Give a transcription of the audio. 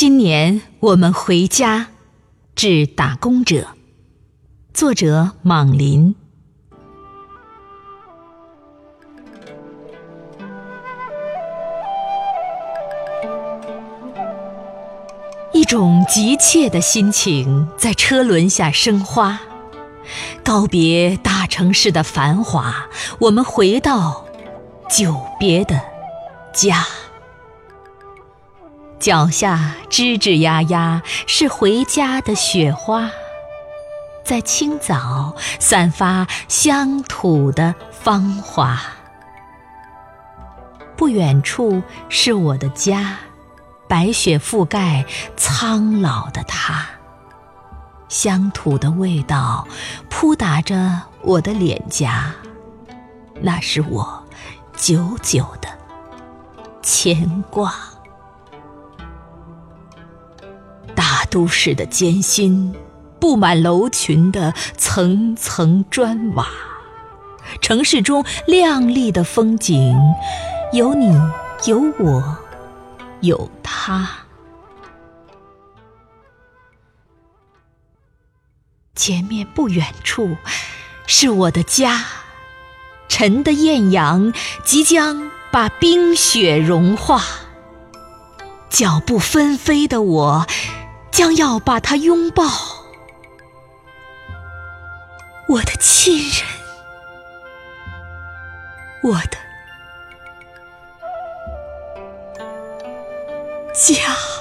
新年我们回家，致打工者。作者：莽林。一种急切的心情在车轮下生花，告别大城市的繁华，我们回到久别的家。脚下吱吱呀呀是回家的雪花，在清早散发乡土的芳华。不远处是我的家。白雪覆盖苍老的他，乡土的味道扑打着我的脸颊，那是我久久的牵挂。都市的艰辛，布满楼群的层层砖瓦，城市中亮丽的风景，有你有我。有他，前面不远处是我的家。晨的艳阳即将把冰雪融化，脚步纷飞的我将要把它拥抱。我的亲人，我的。家。